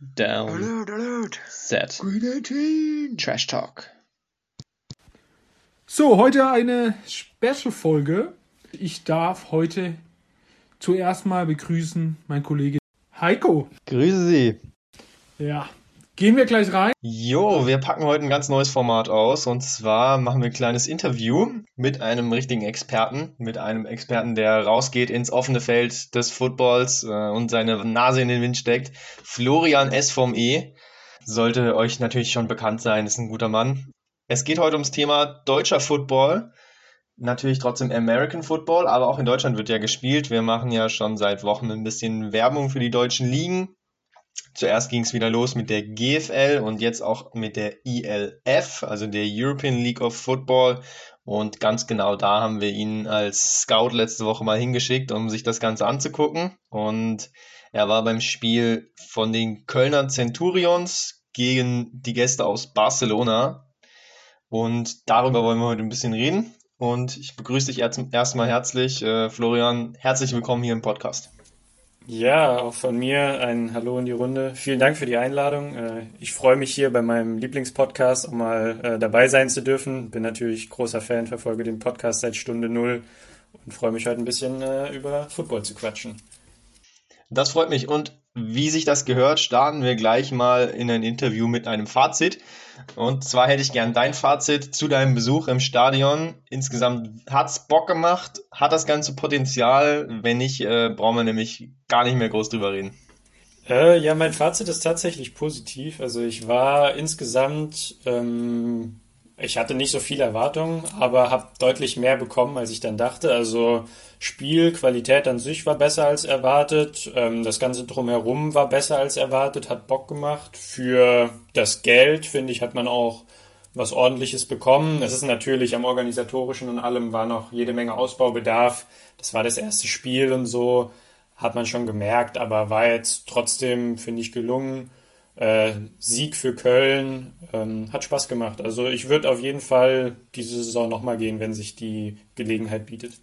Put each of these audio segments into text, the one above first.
Down. Alert, alert. Set. Green 18. Trash Talk. So, heute eine Special-Folge. Ich darf heute zuerst mal begrüßen meinen Kollege Heiko. Grüße Sie. Ja, gehen wir gleich rein. Jo, wir packen heute ein ganz neues Format aus und zwar machen wir ein kleines Interview mit einem richtigen Experten, mit einem Experten, der rausgeht ins offene Feld des Footballs äh, und seine Nase in den Wind steckt. Florian S. vom E. Sollte euch natürlich schon bekannt sein, ist ein guter Mann. Es geht heute ums Thema deutscher Football. Natürlich trotzdem American Football, aber auch in Deutschland wird ja gespielt. Wir machen ja schon seit Wochen ein bisschen Werbung für die deutschen Ligen. Zuerst ging es wieder los mit der GFL und jetzt auch mit der ELF, also der European League of Football. Und ganz genau da haben wir ihn als Scout letzte Woche mal hingeschickt, um sich das Ganze anzugucken. Und er war beim Spiel von den Kölner Centurions gegen die Gäste aus Barcelona. Und darüber wollen wir heute ein bisschen reden. Und ich begrüße dich erstmal herzlich, äh, Florian. Herzlich willkommen hier im Podcast. Ja, auch von mir ein Hallo in die Runde. Vielen Dank für die Einladung. Äh, ich freue mich hier bei meinem Lieblingspodcast auch mal äh, dabei sein zu dürfen. Bin natürlich großer Fan, verfolge den Podcast seit Stunde Null und freue mich heute ein bisschen äh, über Football zu quatschen. Das freut mich. Und wie sich das gehört, starten wir gleich mal in ein Interview mit einem Fazit. Und zwar hätte ich gern dein Fazit zu deinem Besuch im Stadion. Insgesamt hat es Bock gemacht, hat das ganze Potenzial. Wenn nicht, äh, brauchen wir nämlich gar nicht mehr groß drüber reden. Äh, ja, mein Fazit ist tatsächlich positiv. Also ich war insgesamt ähm, ich hatte nicht so viele Erwartungen, aber habe deutlich mehr bekommen, als ich dann dachte. Also Spielqualität an sich war besser als erwartet. Ähm, das Ganze drumherum war besser als erwartet, hat Bock gemacht. Für das Geld, finde ich, hat man auch was ordentliches bekommen. Es ist natürlich am organisatorischen und allem war noch jede Menge Ausbaubedarf. Das war das erste Spiel und so hat man schon gemerkt, aber war jetzt trotzdem, finde ich, gelungen. Äh, Sieg für Köln ähm, hat Spaß gemacht. Also ich würde auf jeden Fall diese Saison nochmal gehen, wenn sich die Gelegenheit bietet.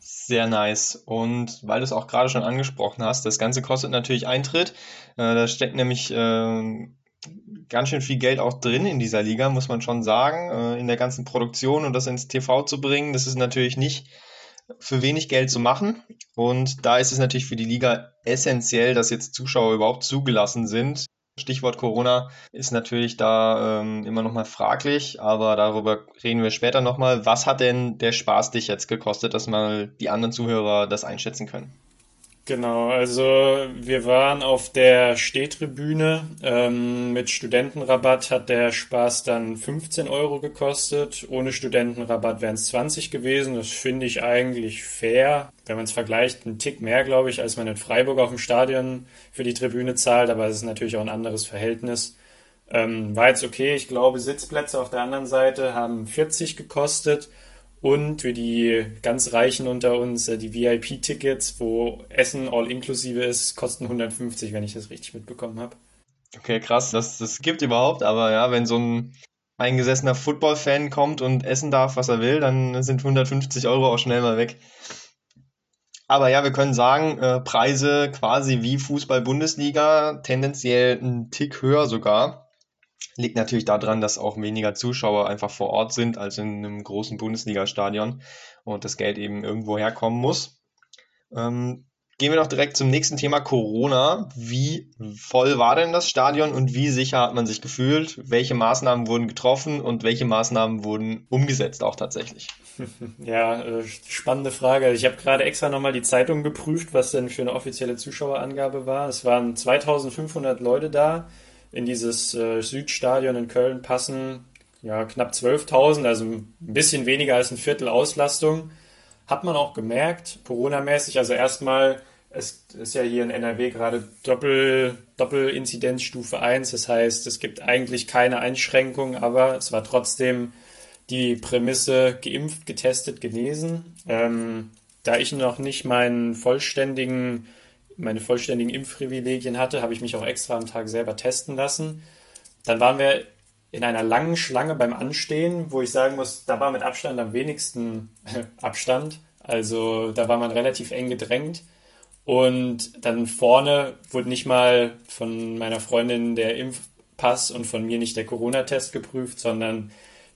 Sehr nice. Und weil du es auch gerade schon angesprochen hast, das Ganze kostet natürlich Eintritt. Äh, da steckt nämlich äh, ganz schön viel Geld auch drin in dieser Liga, muss man schon sagen, äh, in der ganzen Produktion und das ins TV zu bringen. Das ist natürlich nicht für wenig Geld zu machen. Und da ist es natürlich für die Liga essentiell, dass jetzt Zuschauer überhaupt zugelassen sind. Stichwort Corona ist natürlich da ähm, immer noch mal fraglich, aber darüber reden wir später noch mal. Was hat denn der Spaß dich jetzt gekostet, dass mal die anderen Zuhörer das einschätzen können? Genau, also wir waren auf der Stehtribüne. Ähm, mit Studentenrabatt hat der Spaß dann 15 Euro gekostet. Ohne Studentenrabatt wären es 20 gewesen. Das finde ich eigentlich fair. Wenn man es vergleicht, ein Tick mehr, glaube ich, als man in Freiburg auf dem Stadion für die Tribüne zahlt. Aber es ist natürlich auch ein anderes Verhältnis. Ähm, war jetzt okay. Ich glaube, Sitzplätze auf der anderen Seite haben 40 gekostet. Und für die ganz Reichen unter uns, äh, die VIP-Tickets, wo Essen all inklusive ist, kosten 150, wenn ich das richtig mitbekommen habe. Okay, krass, das, das gibt überhaupt, aber ja, wenn so ein eingesessener Football-Fan kommt und essen darf, was er will, dann sind 150 Euro auch schnell mal weg. Aber ja, wir können sagen, äh, Preise quasi wie Fußball-Bundesliga, tendenziell ein Tick höher sogar. Liegt natürlich daran, dass auch weniger Zuschauer einfach vor Ort sind als in einem großen Bundesliga-Stadion und das Geld eben irgendwo herkommen muss. Ähm, gehen wir noch direkt zum nächsten Thema Corona. Wie voll war denn das Stadion und wie sicher hat man sich gefühlt? Welche Maßnahmen wurden getroffen und welche Maßnahmen wurden umgesetzt auch tatsächlich? Ja, äh, spannende Frage. Ich habe gerade extra nochmal die Zeitung geprüft, was denn für eine offizielle Zuschauerangabe war. Es waren 2500 Leute da in dieses äh, Südstadion in Köln passen ja knapp 12.000, also ein bisschen weniger als ein Viertel Auslastung. Hat man auch gemerkt, Corona-mäßig. Also erstmal, es ist ja hier in NRW gerade Doppel, Doppelinzidenzstufe 1. Das heißt, es gibt eigentlich keine Einschränkung, aber es war trotzdem die Prämisse geimpft, getestet, genesen. Ähm, da ich noch nicht meinen vollständigen meine vollständigen Impfprivilegien hatte, habe ich mich auch extra am Tag selber testen lassen. Dann waren wir in einer langen Schlange beim Anstehen, wo ich sagen muss, da war mit Abstand am wenigsten Abstand. Also da war man relativ eng gedrängt. Und dann vorne wurde nicht mal von meiner Freundin der Impfpass und von mir nicht der Corona-Test geprüft, sondern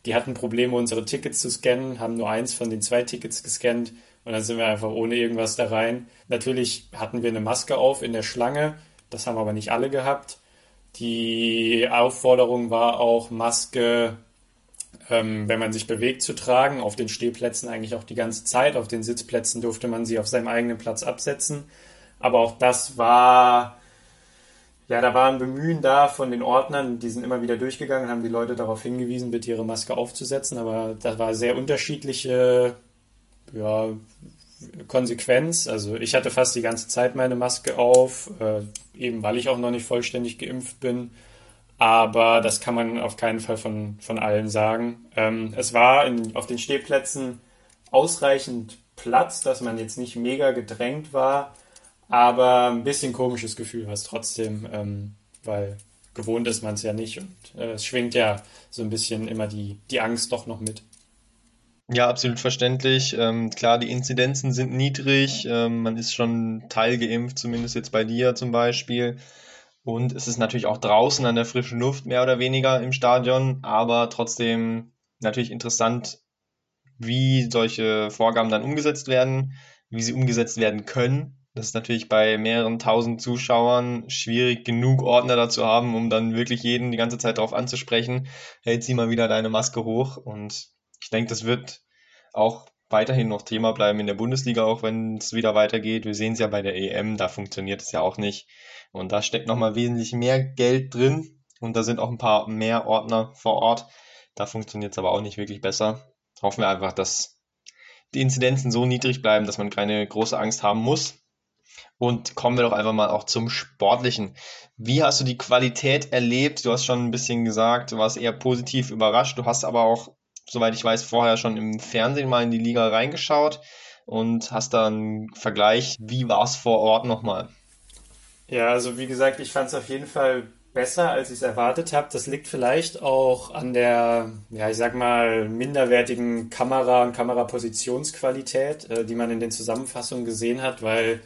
die hatten Probleme, unsere Tickets zu scannen, haben nur eins von den zwei Tickets gescannt und dann sind wir einfach ohne irgendwas da rein. Natürlich hatten wir eine Maske auf in der Schlange, das haben aber nicht alle gehabt. Die Aufforderung war auch, Maske, ähm, wenn man sich bewegt, zu tragen. Auf den Stehplätzen eigentlich auch die ganze Zeit. Auf den Sitzplätzen durfte man sie auf seinem eigenen Platz absetzen. Aber auch das war, ja, da war ein Bemühen da von den Ordnern. Die sind immer wieder durchgegangen, haben die Leute darauf hingewiesen, bitte ihre Maske aufzusetzen. Aber da war sehr unterschiedliche, ja, Konsequenz. Also ich hatte fast die ganze Zeit meine Maske auf, äh, eben weil ich auch noch nicht vollständig geimpft bin. Aber das kann man auf keinen Fall von, von allen sagen. Ähm, es war in, auf den Stehplätzen ausreichend Platz, dass man jetzt nicht mega gedrängt war, aber ein bisschen komisches Gefühl war es trotzdem, ähm, weil gewohnt ist man es ja nicht und äh, es schwingt ja so ein bisschen immer die, die Angst doch noch mit. Ja, absolut verständlich. Ähm, klar, die Inzidenzen sind niedrig. Ähm, man ist schon teilgeimpft, zumindest jetzt bei dir zum Beispiel. Und es ist natürlich auch draußen an der frischen Luft mehr oder weniger im Stadion, aber trotzdem natürlich interessant, wie solche Vorgaben dann umgesetzt werden, wie sie umgesetzt werden können. Das ist natürlich bei mehreren tausend Zuschauern schwierig, genug Ordner dazu haben, um dann wirklich jeden die ganze Zeit darauf anzusprechen, hey, zieh mal wieder deine Maske hoch und ich denke, das wird auch weiterhin noch Thema bleiben in der Bundesliga, auch wenn es wieder weitergeht. Wir sehen es ja bei der EM, da funktioniert es ja auch nicht. Und da steckt nochmal wesentlich mehr Geld drin und da sind auch ein paar mehr Ordner vor Ort. Da funktioniert es aber auch nicht wirklich besser. Hoffen wir einfach, dass die Inzidenzen so niedrig bleiben, dass man keine große Angst haben muss. Und kommen wir doch einfach mal auch zum Sportlichen. Wie hast du die Qualität erlebt? Du hast schon ein bisschen gesagt, du warst eher positiv überrascht. Du hast aber auch soweit ich weiß, vorher schon im Fernsehen mal in die Liga reingeschaut und hast da einen Vergleich. Wie war es vor Ort nochmal? Ja, also wie gesagt, ich fand es auf jeden Fall besser, als ich es erwartet habe. Das liegt vielleicht auch an der, ja, ich sag mal, minderwertigen Kamera- und Kamerapositionsqualität, äh, die man in den Zusammenfassungen gesehen hat, weil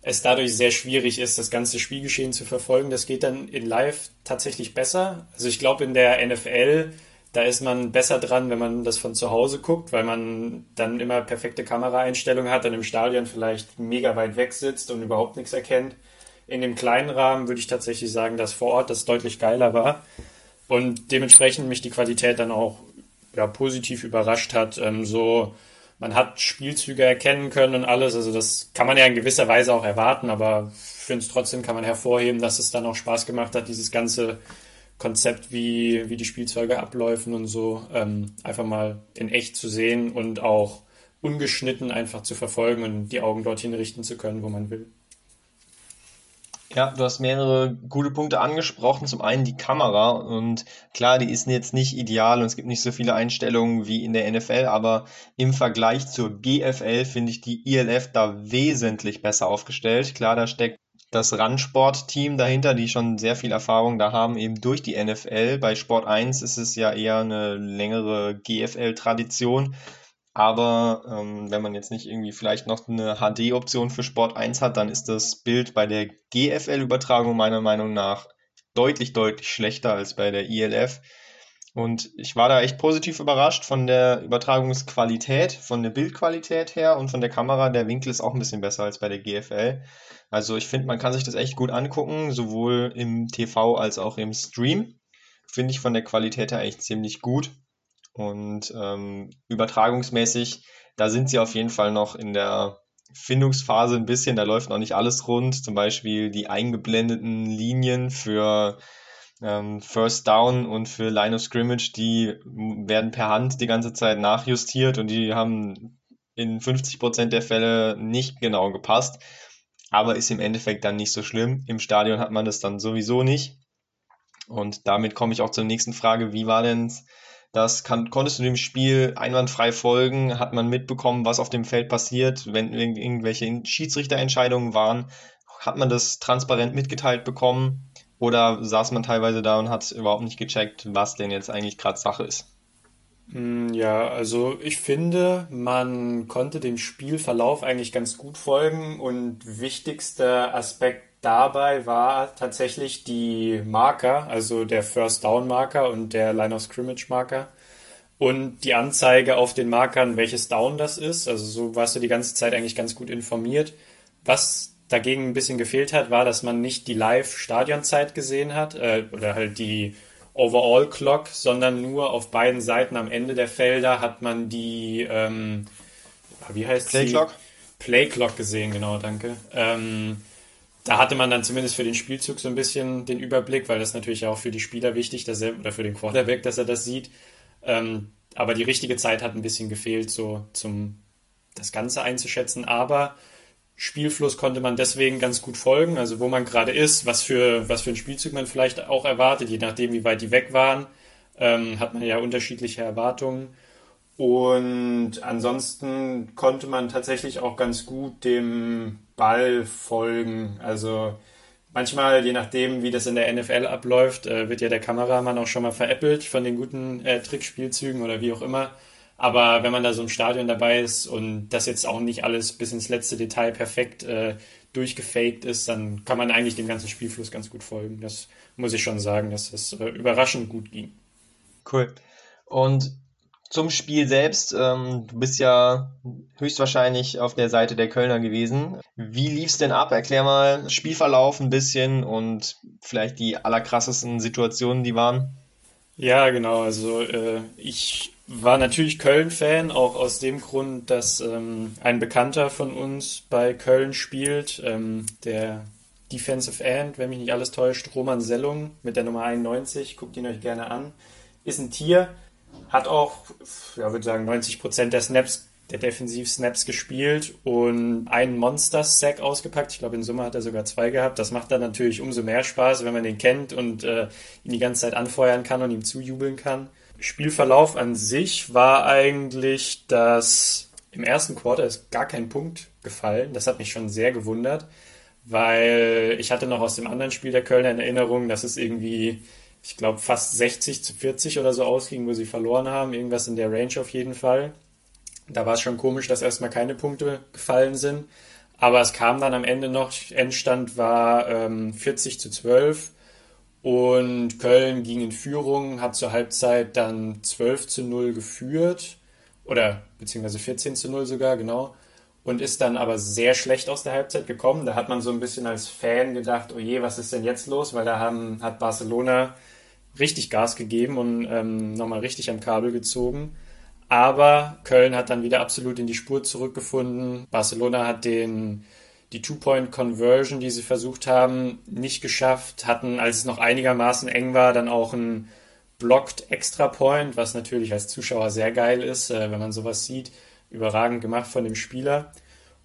es dadurch sehr schwierig ist, das ganze Spielgeschehen zu verfolgen. Das geht dann in Live tatsächlich besser. Also ich glaube, in der NFL da ist man besser dran, wenn man das von zu Hause guckt, weil man dann immer perfekte Kameraeinstellungen hat, dann im Stadion vielleicht mega weit weg sitzt und überhaupt nichts erkennt. In dem kleinen Rahmen würde ich tatsächlich sagen, dass vor Ort das deutlich geiler war und dementsprechend mich die Qualität dann auch ja, positiv überrascht hat. Ähm, so, man hat Spielzüge erkennen können und alles, also das kann man ja in gewisser Weise auch erwarten, aber ich finde es trotzdem kann man hervorheben, dass es dann auch Spaß gemacht hat, dieses ganze Konzept, wie, wie die Spielzeuge abläufen und so, ähm, einfach mal in echt zu sehen und auch ungeschnitten einfach zu verfolgen und die Augen dorthin richten zu können, wo man will. Ja, du hast mehrere gute Punkte angesprochen. Zum einen die Kamera und klar, die ist jetzt nicht ideal und es gibt nicht so viele Einstellungen wie in der NFL, aber im Vergleich zur GFL finde ich die ILF da wesentlich besser aufgestellt. Klar, da steckt das Randsport-Team dahinter, die schon sehr viel Erfahrung da haben, eben durch die NFL. Bei Sport 1 ist es ja eher eine längere GFL-Tradition. Aber ähm, wenn man jetzt nicht irgendwie vielleicht noch eine HD-Option für Sport 1 hat, dann ist das Bild bei der GFL-Übertragung meiner Meinung nach deutlich, deutlich schlechter als bei der ILF. Und ich war da echt positiv überrascht von der Übertragungsqualität, von der Bildqualität her und von der Kamera. Der Winkel ist auch ein bisschen besser als bei der GFL. Also ich finde, man kann sich das echt gut angucken, sowohl im TV als auch im Stream. Finde ich von der Qualität her echt ziemlich gut. Und ähm, übertragungsmäßig, da sind sie auf jeden Fall noch in der Findungsphase ein bisschen. Da läuft noch nicht alles rund. Zum Beispiel die eingeblendeten Linien für ähm, First Down und für Line of Scrimmage, die werden per Hand die ganze Zeit nachjustiert und die haben in 50% der Fälle nicht genau gepasst. Aber ist im Endeffekt dann nicht so schlimm. Im Stadion hat man das dann sowieso nicht. Und damit komme ich auch zur nächsten Frage. Wie war denn das? Kann, konntest du dem Spiel einwandfrei folgen? Hat man mitbekommen, was auf dem Feld passiert, wenn irgendwelche Schiedsrichterentscheidungen waren? Hat man das transparent mitgeteilt bekommen? Oder saß man teilweise da und hat überhaupt nicht gecheckt, was denn jetzt eigentlich gerade Sache ist? Mm, Ja, also ich finde, man konnte dem Spielverlauf eigentlich ganz gut folgen und wichtigster Aspekt dabei war tatsächlich die Marker, also der First Down Marker und der Line of Scrimmage Marker und die Anzeige auf den Markern, welches Down das ist. Also so warst du die ganze Zeit eigentlich ganz gut informiert. Was dagegen ein bisschen gefehlt hat, war, dass man nicht die Live-Stadionzeit gesehen hat äh, oder halt die Overall Clock, sondern nur auf beiden Seiten am Ende der Felder hat man die, ähm, wie heißt Play sie? Clock? Play Clock gesehen, genau, danke. Ähm, da hatte man dann zumindest für den Spielzug so ein bisschen den Überblick, weil das natürlich auch für die Spieler wichtig, dass er, oder für den Quarterback, dass er das sieht. Ähm, aber die richtige Zeit hat ein bisschen gefehlt, so zum das Ganze einzuschätzen. Aber Spielfluss konnte man deswegen ganz gut folgen, also wo man gerade ist, was für, was für ein Spielzug man vielleicht auch erwartet, je nachdem, wie weit die weg waren, ähm, hat man ja unterschiedliche Erwartungen. Und ansonsten konnte man tatsächlich auch ganz gut dem Ball folgen. Also manchmal, je nachdem, wie das in der NFL abläuft, äh, wird ja der Kameramann auch schon mal veräppelt von den guten äh, Trickspielzügen oder wie auch immer. Aber wenn man da so im Stadion dabei ist und das jetzt auch nicht alles bis ins letzte Detail perfekt äh, durchgefaked ist, dann kann man eigentlich dem ganzen Spielfluss ganz gut folgen. Das muss ich schon sagen, dass das äh, überraschend gut ging. Cool. Und zum Spiel selbst, ähm, du bist ja höchstwahrscheinlich auf der Seite der Kölner gewesen. Wie lief's denn ab? Erklär mal Spielverlauf ein bisschen und vielleicht die allerkrassesten Situationen, die waren. Ja, genau. Also äh, ich war natürlich Köln-Fan, auch aus dem Grund, dass ähm, ein Bekannter von uns bei Köln spielt, ähm, der Defensive End, wenn mich nicht alles täuscht, Roman Sellung mit der Nummer 91, guckt ihn euch gerne an, ist ein Tier, hat auch, ja, würde sagen, 90 Prozent der Snaps, der Defensiv-Snaps gespielt und einen Monster-Sack ausgepackt. Ich glaube, in Summe hat er sogar zwei gehabt. Das macht dann natürlich umso mehr Spaß, wenn man den kennt und äh, ihn die ganze Zeit anfeuern kann und ihm zujubeln kann. Spielverlauf an sich war eigentlich, dass im ersten Quarter ist gar kein Punkt gefallen. Das hat mich schon sehr gewundert, weil ich hatte noch aus dem anderen Spiel der Kölner in Erinnerung, dass es irgendwie, ich glaube, fast 60 zu 40 oder so ausging, wo sie verloren haben. Irgendwas in der Range auf jeden Fall. Da war es schon komisch, dass erstmal keine Punkte gefallen sind. Aber es kam dann am Ende noch, Endstand war ähm, 40 zu 12 und Köln ging in Führung, hat zur Halbzeit dann 12 zu 0 geführt oder beziehungsweise 14 zu 0 sogar, genau. Und ist dann aber sehr schlecht aus der Halbzeit gekommen. Da hat man so ein bisschen als Fan gedacht, oh je, was ist denn jetzt los? Weil da haben, hat Barcelona richtig Gas gegeben und ähm, nochmal richtig am Kabel gezogen. Aber Köln hat dann wieder absolut in die Spur zurückgefunden. Barcelona hat den, die Two-Point-Conversion, die sie versucht haben, nicht geschafft. Hatten, als es noch einigermaßen eng war, dann auch ein Blocked Extra Point, was natürlich als Zuschauer sehr geil ist, äh, wenn man sowas sieht. Überragend gemacht von dem Spieler.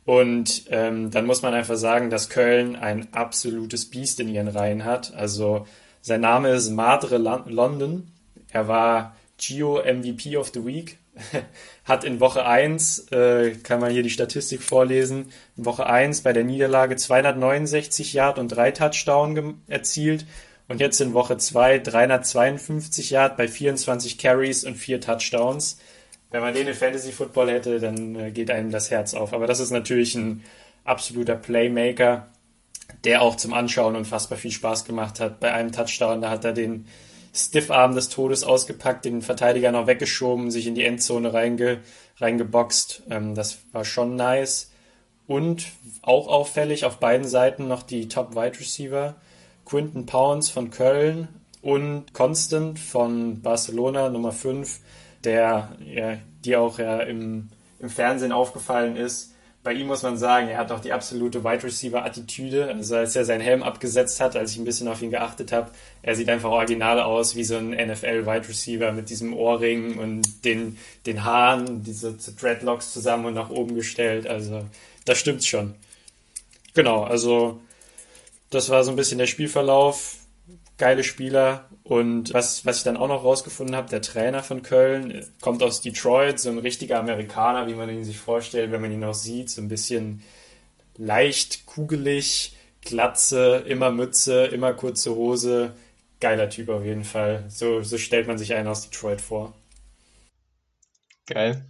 Und ähm, dann muss man einfach sagen, dass Köln ein absolutes Biest in ihren Reihen hat. Also sein Name ist Madre London. Er war Gio MVP of the Week hat in Woche 1, äh, kann man hier die Statistik vorlesen, in Woche 1 bei der Niederlage 269 Yard und drei Touchdown erzielt und jetzt in Woche 2 352 Yard bei 24 Carries und vier Touchdowns. Wenn man den in Fantasy Football hätte, dann äh, geht einem das Herz auf. Aber das ist natürlich ein absoluter Playmaker, der auch zum Anschauen unfassbar viel Spaß gemacht hat. Bei einem Touchdown, da hat er den Stiffarm des Todes ausgepackt, den Verteidiger noch weggeschoben, sich in die Endzone reinge, reingeboxt. Ähm, das war schon nice. Und auch auffällig auf beiden Seiten noch die Top Wide Receiver. Quinton Pounds von Köln und Constant von Barcelona, Nummer 5, der ja, die auch ja im, im Fernsehen aufgefallen ist bei ihm muss man sagen, er hat auch die absolute Wide Receiver Attitüde. Also als er seinen Helm abgesetzt hat, als ich ein bisschen auf ihn geachtet habe, er sieht einfach original aus wie so ein NFL Wide Receiver mit diesem Ohrring und den, den Haaren, diese Dreadlocks zusammen und nach oben gestellt. Also das stimmt schon. Genau, also das war so ein bisschen der Spielverlauf. Geile Spieler, und was, was ich dann auch noch rausgefunden habe, der Trainer von Köln kommt aus Detroit, so ein richtiger Amerikaner, wie man ihn sich vorstellt, wenn man ihn auch sieht, so ein bisschen leicht kugelig, Glatze, immer Mütze, immer kurze Hose. Geiler Typ auf jeden Fall. So, so stellt man sich einen aus Detroit vor. Geil.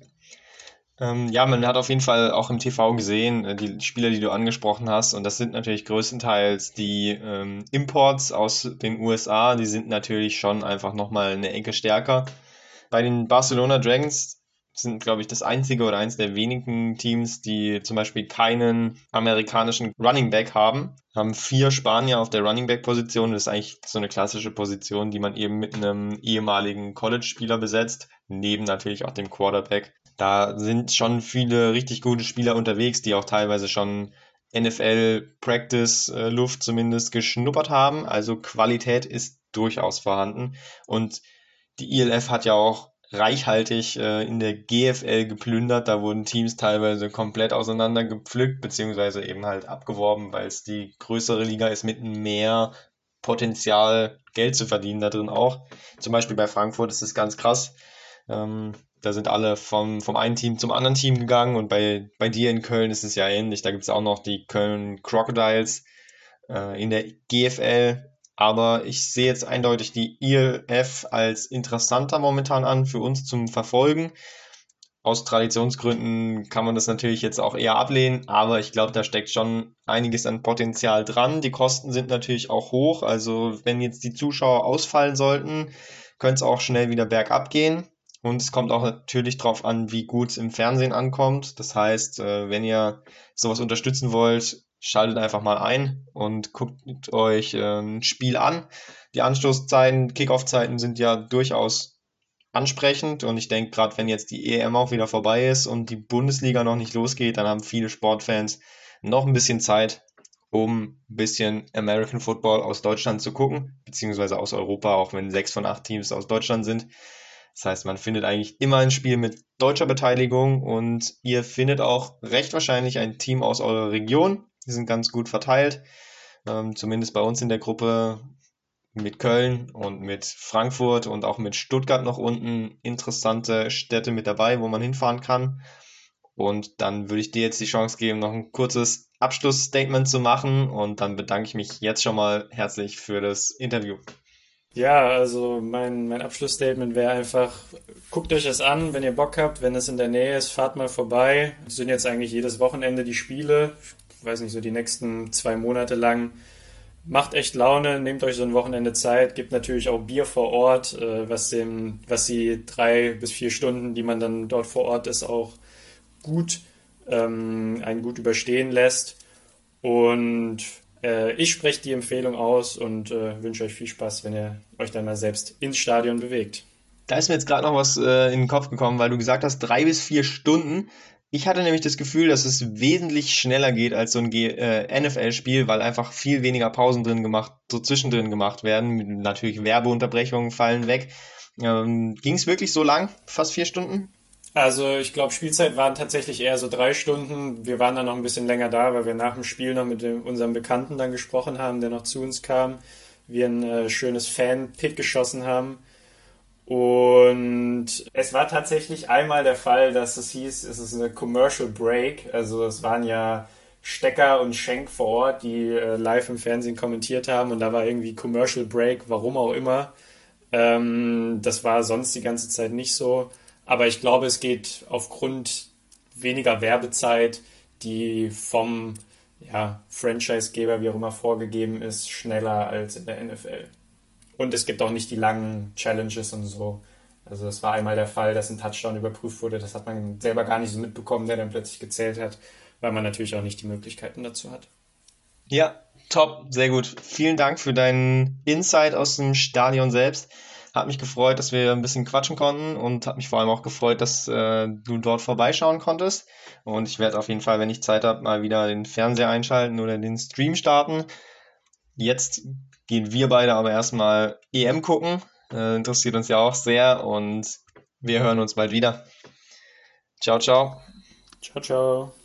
Ähm, ja, man hat auf jeden Fall auch im TV gesehen, äh, die Spieler, die du angesprochen hast, und das sind natürlich größtenteils die ähm, Imports aus den USA, die sind natürlich schon einfach nochmal eine Ecke stärker. Bei den Barcelona Dragons sind, glaube ich, das einzige oder eins der wenigen Teams, die zum Beispiel keinen amerikanischen Running Back haben. Haben vier Spanier auf der Running Back Position. Das ist eigentlich so eine klassische Position, die man eben mit einem ehemaligen College-Spieler besetzt, neben natürlich auch dem Quarterback. Da sind schon viele richtig gute Spieler unterwegs, die auch teilweise schon NFL-Practice-Luft zumindest geschnuppert haben. Also Qualität ist durchaus vorhanden. Und die ILF hat ja auch reichhaltig äh, in der GFL geplündert. Da wurden Teams teilweise komplett auseinander gepflückt, beziehungsweise eben halt abgeworben, weil es die größere Liga ist mit mehr Potenzial, Geld zu verdienen da drin auch. Zum Beispiel bei Frankfurt ist es ganz krass. Ähm, da sind alle vom, vom einen Team zum anderen Team gegangen und bei, bei dir in Köln ist es ja ähnlich. Da gibt es auch noch die Köln Crocodiles äh, in der GFL. Aber ich sehe jetzt eindeutig die ILF als interessanter momentan an für uns zum Verfolgen. Aus Traditionsgründen kann man das natürlich jetzt auch eher ablehnen, aber ich glaube, da steckt schon einiges an Potenzial dran. Die Kosten sind natürlich auch hoch. Also wenn jetzt die Zuschauer ausfallen sollten, könnte es auch schnell wieder bergab gehen. Und es kommt auch natürlich darauf an, wie gut es im Fernsehen ankommt. Das heißt, äh, wenn ihr sowas unterstützen wollt, schaltet einfach mal ein und guckt euch äh, ein Spiel an. Die Anstoßzeiten, Kickoff-Zeiten sind ja durchaus ansprechend und ich denke, gerade wenn jetzt die EM auch wieder vorbei ist und die Bundesliga noch nicht losgeht, dann haben viele Sportfans noch ein bisschen Zeit, um ein bisschen American Football aus Deutschland zu gucken, beziehungsweise aus Europa, auch wenn sechs von acht Teams aus Deutschland sind. Das heißt, man findet eigentlich immer ein Spiel mit deutscher Beteiligung und ihr findet auch recht wahrscheinlich ein Team aus eurer Region, die sind ganz gut verteilt. Ähm, zumindest bei uns in der Gruppe mit Köln und mit Frankfurt und auch mit Stuttgart noch unten interessante Städte mit dabei, wo man hinfahren kann. Und dann würde ich dir jetzt die Chance geben, noch ein kurzes Abschlussstatement zu machen. Und dann bedanke ich mich jetzt schon mal herzlich für das Interview. Ja, also mein, mein Abschlussstatement wäre einfach, guckt euch das an, wenn ihr Bock habt, wenn es in der Nähe ist, fahrt mal vorbei. Es sind jetzt eigentlich jedes Wochenende die Spiele weiß nicht, so die nächsten zwei Monate lang. Macht echt Laune, nehmt euch so ein Wochenende Zeit, gibt natürlich auch Bier vor Ort, äh, was, dem, was die drei bis vier Stunden, die man dann dort vor Ort ist, auch gut, ähm, einen gut überstehen lässt. Und äh, ich spreche die Empfehlung aus und äh, wünsche euch viel Spaß, wenn ihr euch dann mal selbst ins Stadion bewegt. Da ist mir jetzt gerade noch was äh, in den Kopf gekommen, weil du gesagt hast, drei bis vier Stunden. Ich hatte nämlich das Gefühl, dass es wesentlich schneller geht als so ein äh, NFL-Spiel, weil einfach viel weniger Pausen drin gemacht, so zwischendrin gemacht werden. Natürlich Werbeunterbrechungen fallen weg. Ähm, Ging es wirklich so lang? Fast vier Stunden? Also ich glaube, Spielzeit waren tatsächlich eher so drei Stunden. Wir waren dann noch ein bisschen länger da, weil wir nach dem Spiel noch mit dem, unserem Bekannten dann gesprochen haben, der noch zu uns kam. Wir ein äh, schönes Fan-Pick geschossen haben. Und es war tatsächlich einmal der Fall, dass es hieß, es ist eine Commercial Break. Also es waren ja Stecker und Schenk vor Ort, die äh, live im Fernsehen kommentiert haben und da war irgendwie Commercial Break, warum auch immer. Ähm, das war sonst die ganze Zeit nicht so. Aber ich glaube, es geht aufgrund weniger Werbezeit, die vom ja, Franchise-Geber, wie auch immer, vorgegeben ist, schneller als in der NFL. Und es gibt auch nicht die langen Challenges und so. Also es war einmal der Fall, dass ein Touchdown überprüft wurde. Das hat man selber gar nicht so mitbekommen, der dann plötzlich gezählt hat, weil man natürlich auch nicht die Möglichkeiten dazu hat. Ja, top, sehr gut. Vielen Dank für deinen Insight aus dem Stadion selbst. Hat mich gefreut, dass wir ein bisschen quatschen konnten und hat mich vor allem auch gefreut, dass äh, du dort vorbeischauen konntest. Und ich werde auf jeden Fall, wenn ich Zeit habe, mal wieder den Fernseher einschalten oder den Stream starten. Jetzt gehen wir beide aber erstmal EM gucken. Äh, interessiert uns ja auch sehr und wir hören uns bald wieder. Ciao, ciao. Ciao, ciao.